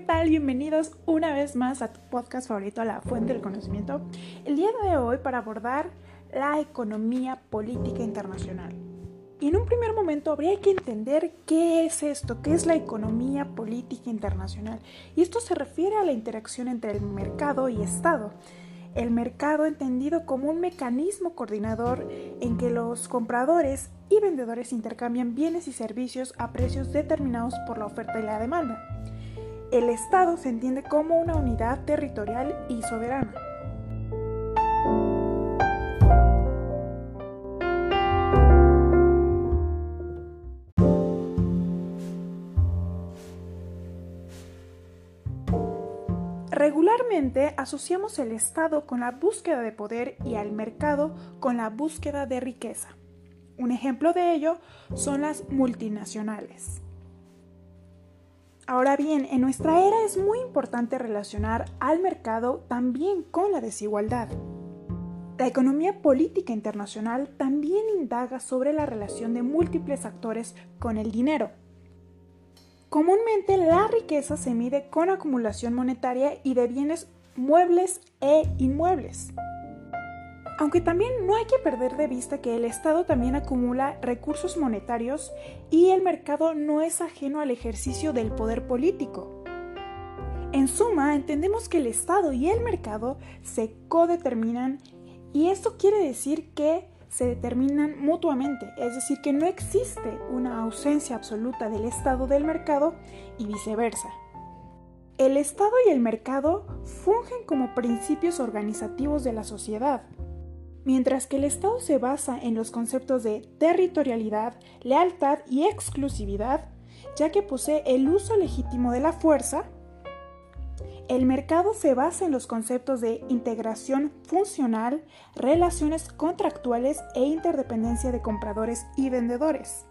tal? Bienvenidos una vez más a tu podcast favorito, La Fuente del Conocimiento. El día de hoy para abordar la economía política internacional. Y en un primer momento habría que entender qué es esto, qué es la economía política internacional. Y esto se refiere a la interacción entre el mercado y Estado. El mercado entendido como un mecanismo coordinador en que los compradores y vendedores intercambian bienes y servicios a precios determinados por la oferta y la demanda. El Estado se entiende como una unidad territorial y soberana. Regularmente asociamos el Estado con la búsqueda de poder y al mercado con la búsqueda de riqueza. Un ejemplo de ello son las multinacionales. Ahora bien, en nuestra era es muy importante relacionar al mercado también con la desigualdad. La economía política internacional también indaga sobre la relación de múltiples actores con el dinero. Comúnmente la riqueza se mide con acumulación monetaria y de bienes muebles e inmuebles. Aunque también no hay que perder de vista que el Estado también acumula recursos monetarios y el mercado no es ajeno al ejercicio del poder político. En suma, entendemos que el Estado y el mercado se codeterminan y esto quiere decir que se determinan mutuamente, es decir, que no existe una ausencia absoluta del Estado del mercado y viceversa. El Estado y el mercado fungen como principios organizativos de la sociedad, Mientras que el Estado se basa en los conceptos de territorialidad, lealtad y exclusividad, ya que posee el uso legítimo de la fuerza, el mercado se basa en los conceptos de integración funcional, relaciones contractuales e interdependencia de compradores y vendedores.